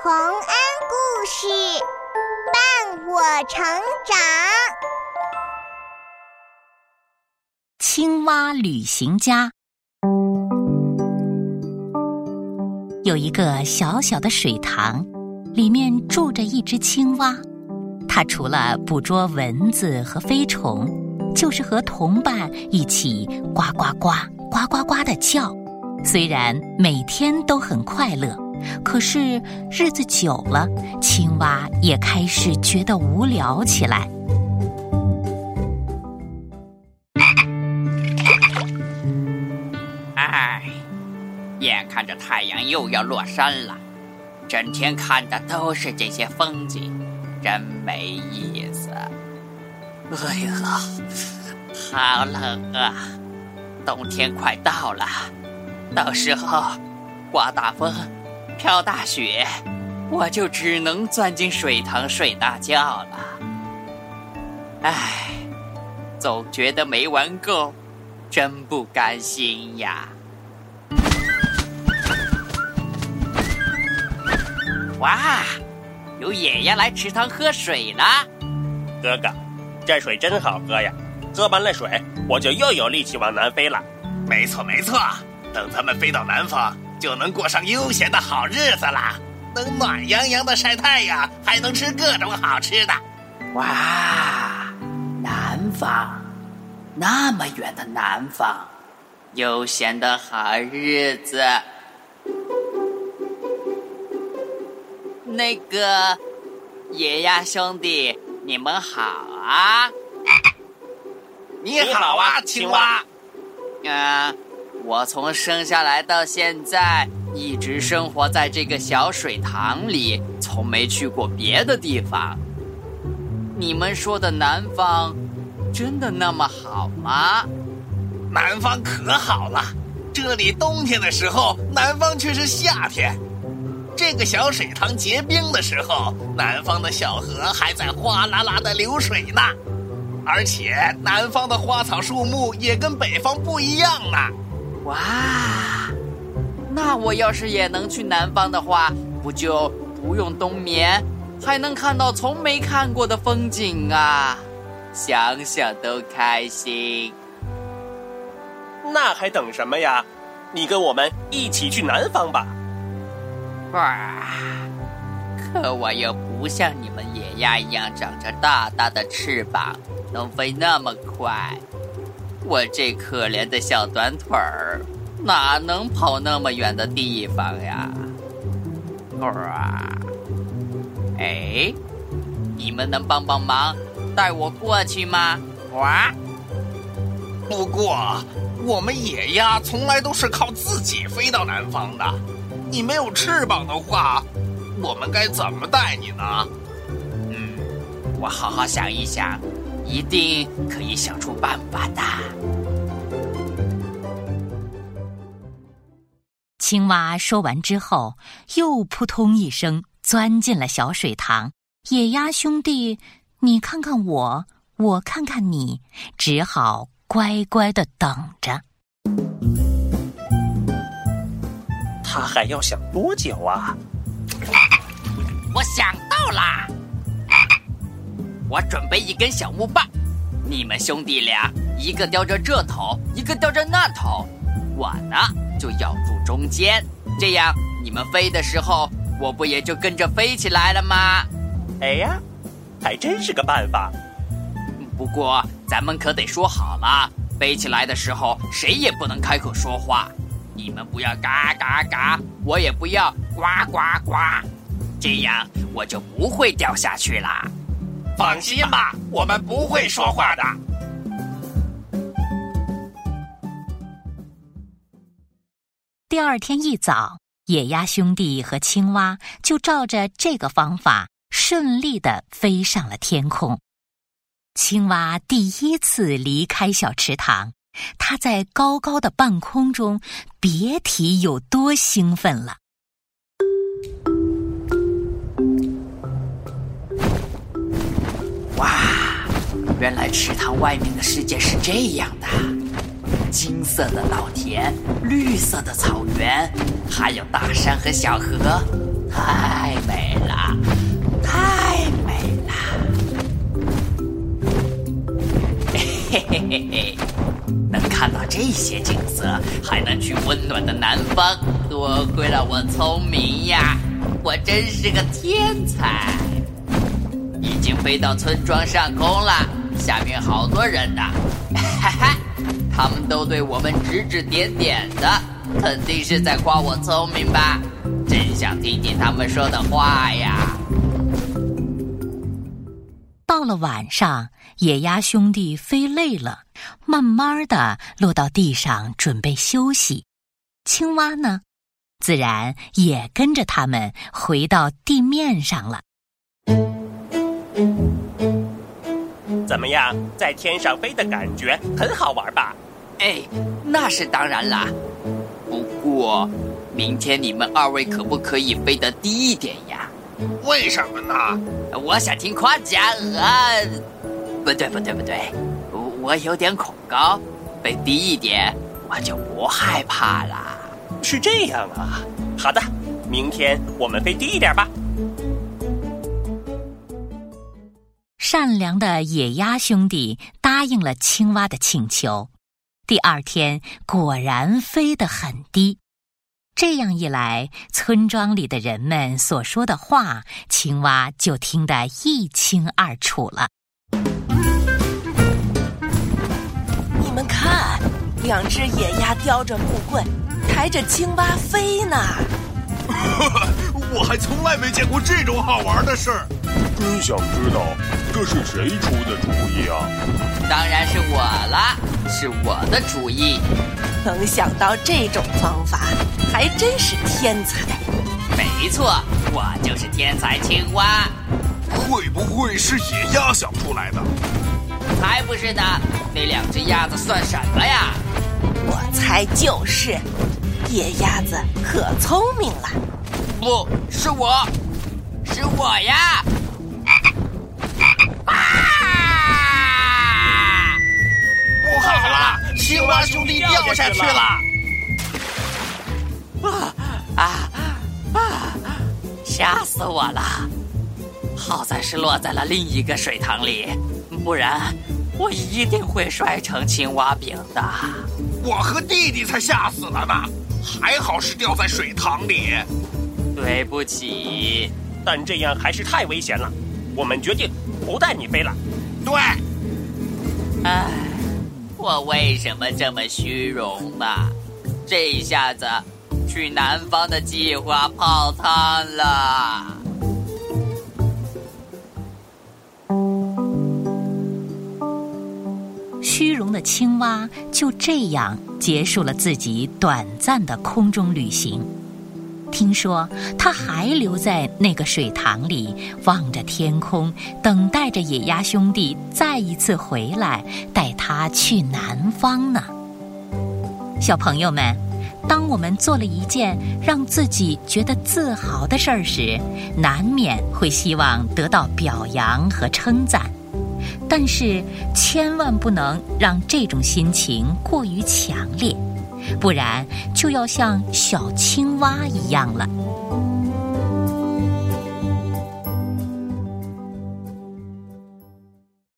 洪恩故事伴我成长。青蛙旅行家有一个小小的水塘，里面住着一只青蛙。它除了捕捉蚊子和飞虫，就是和同伴一起呱呱呱、呱呱呱的叫。虽然每天都很快乐。可是日子久了，青蛙也开始觉得无聊起来。唉，眼看着太阳又要落山了，整天看的都是这些风景，真没意思。哎呀，好冷啊！冬天快到了，到时候刮大风。飘大雪，我就只能钻进水塘睡大觉了。唉，总觉得没玩够，真不甘心呀！哇，有野鸭来池塘喝水了。哥哥，这水真好喝呀！喝完了水，我就又有力气往南飞了。没错没错，等咱们飞到南方。就能过上悠闲的好日子啦，能暖洋洋的晒太阳，还能吃各种好吃的。哇，南方，那么远的南方，悠闲的好日子。那个野鸭兄弟，你们好啊！你好啊，青蛙。啊。我从生下来到现在，一直生活在这个小水塘里，从没去过别的地方。你们说的南方，真的那么好吗？南方可好了，这里冬天的时候，南方却是夏天。这个小水塘结冰的时候，南方的小河还在哗啦啦的流水呢。而且，南方的花草树木也跟北方不一样呢。哇，那我要是也能去南方的话，不就不用冬眠，还能看到从没看过的风景啊！想想都开心。那还等什么呀？你跟我们一起去南方吧。哇，可我又不像你们野鸭一样长着大大的翅膀，能飞那么快。我这可怜的小短腿儿，哪能跑那么远的地方呀？啊！哎，你们能帮帮忙，带我过去吗？哇！不过，我们野鸭从来都是靠自己飞到南方的。你没有翅膀的话，我们该怎么带你呢？嗯，我好好想一想。一定可以想出办法的。青蛙说完之后，又扑通一声钻进了小水塘。野鸭兄弟，你看看我，我看看你，只好乖乖的等着。他还要想多久啊？我想到啦！我准备一根小木棒，你们兄弟俩一个叼着这头，一个叼着那头，我呢就咬住中间，这样你们飞的时候，我不也就跟着飞起来了吗？哎呀，还真是个办法。不过咱们可得说好了，飞起来的时候谁也不能开口说话，你们不要嘎嘎嘎，我也不要呱呱呱，这样我就不会掉下去啦。放心吧，我们不会说话的。第二天一早，野鸭兄弟和青蛙就照着这个方法顺利的飞上了天空。青蛙第一次离开小池塘，它在高高的半空中，别提有多兴奋了。原来池塘外面的世界是这样的金色的稻田绿色的草原还有大山和小河。太美了太美了。嘿嘿嘿嘿能看到这些景色还能去温暖的南方多亏了我聪明呀我真是个天才。已经飞到村庄上空了下面好多人呢，哈哈，他们都对我们指指点点的，肯定是在夸我聪明吧？真想听听他们说的话呀！到了晚上，野鸭兄弟飞累了，慢慢的落到地上准备休息。青蛙呢，自然也跟着他们回到地面上了。怎么样，在天上飞的感觉很好玩吧？哎，那是当然啦。不过，明天你们二位可不可以飞得低一点呀？为什么呢？我想听夸奖啊！不对不对不对，我有点恐高，飞低一点我就不害怕了。是这样啊，好的，明天我们飞低一点吧。善良的野鸭兄弟答应了青蛙的请求，第二天果然飞得很低。这样一来，村庄里的人们所说的话，青蛙就听得一清二楚了。你们看，两只野鸭叼着木棍，抬着青蛙飞呢。我还从来没见过这种好玩的事儿。真想知道这是谁出的主意啊？当然是我了，是我的主意。能想到这种方法，还真是天才。没错，我就是天才青蛙。会不会是野鸭想出来的？才不是呢！那两只鸭子算什么呀？我猜就是，野鸭子可聪明了。不是我，是我呀！好了！青蛙兄弟掉下去了！啊啊啊！吓死我了！好在是落在了另一个水塘里，不然我一定会摔成青蛙饼的。我和弟弟才吓死了呢，还好是掉在水塘里。对不起，但这样还是太危险了。我们决定不带你飞了。对。唉。我为什么这么虚荣呢？这一下子，去南方的计划泡汤了。虚荣的青蛙就这样结束了自己短暂的空中旅行。听说他还留在那个水塘里，望着天空，等待着野鸭兄弟再一次回来，带他去南方呢。小朋友们，当我们做了一件让自己觉得自豪的事儿时，难免会希望得到表扬和称赞，但是千万不能让这种心情过于强烈。不然就要像小青蛙一样了。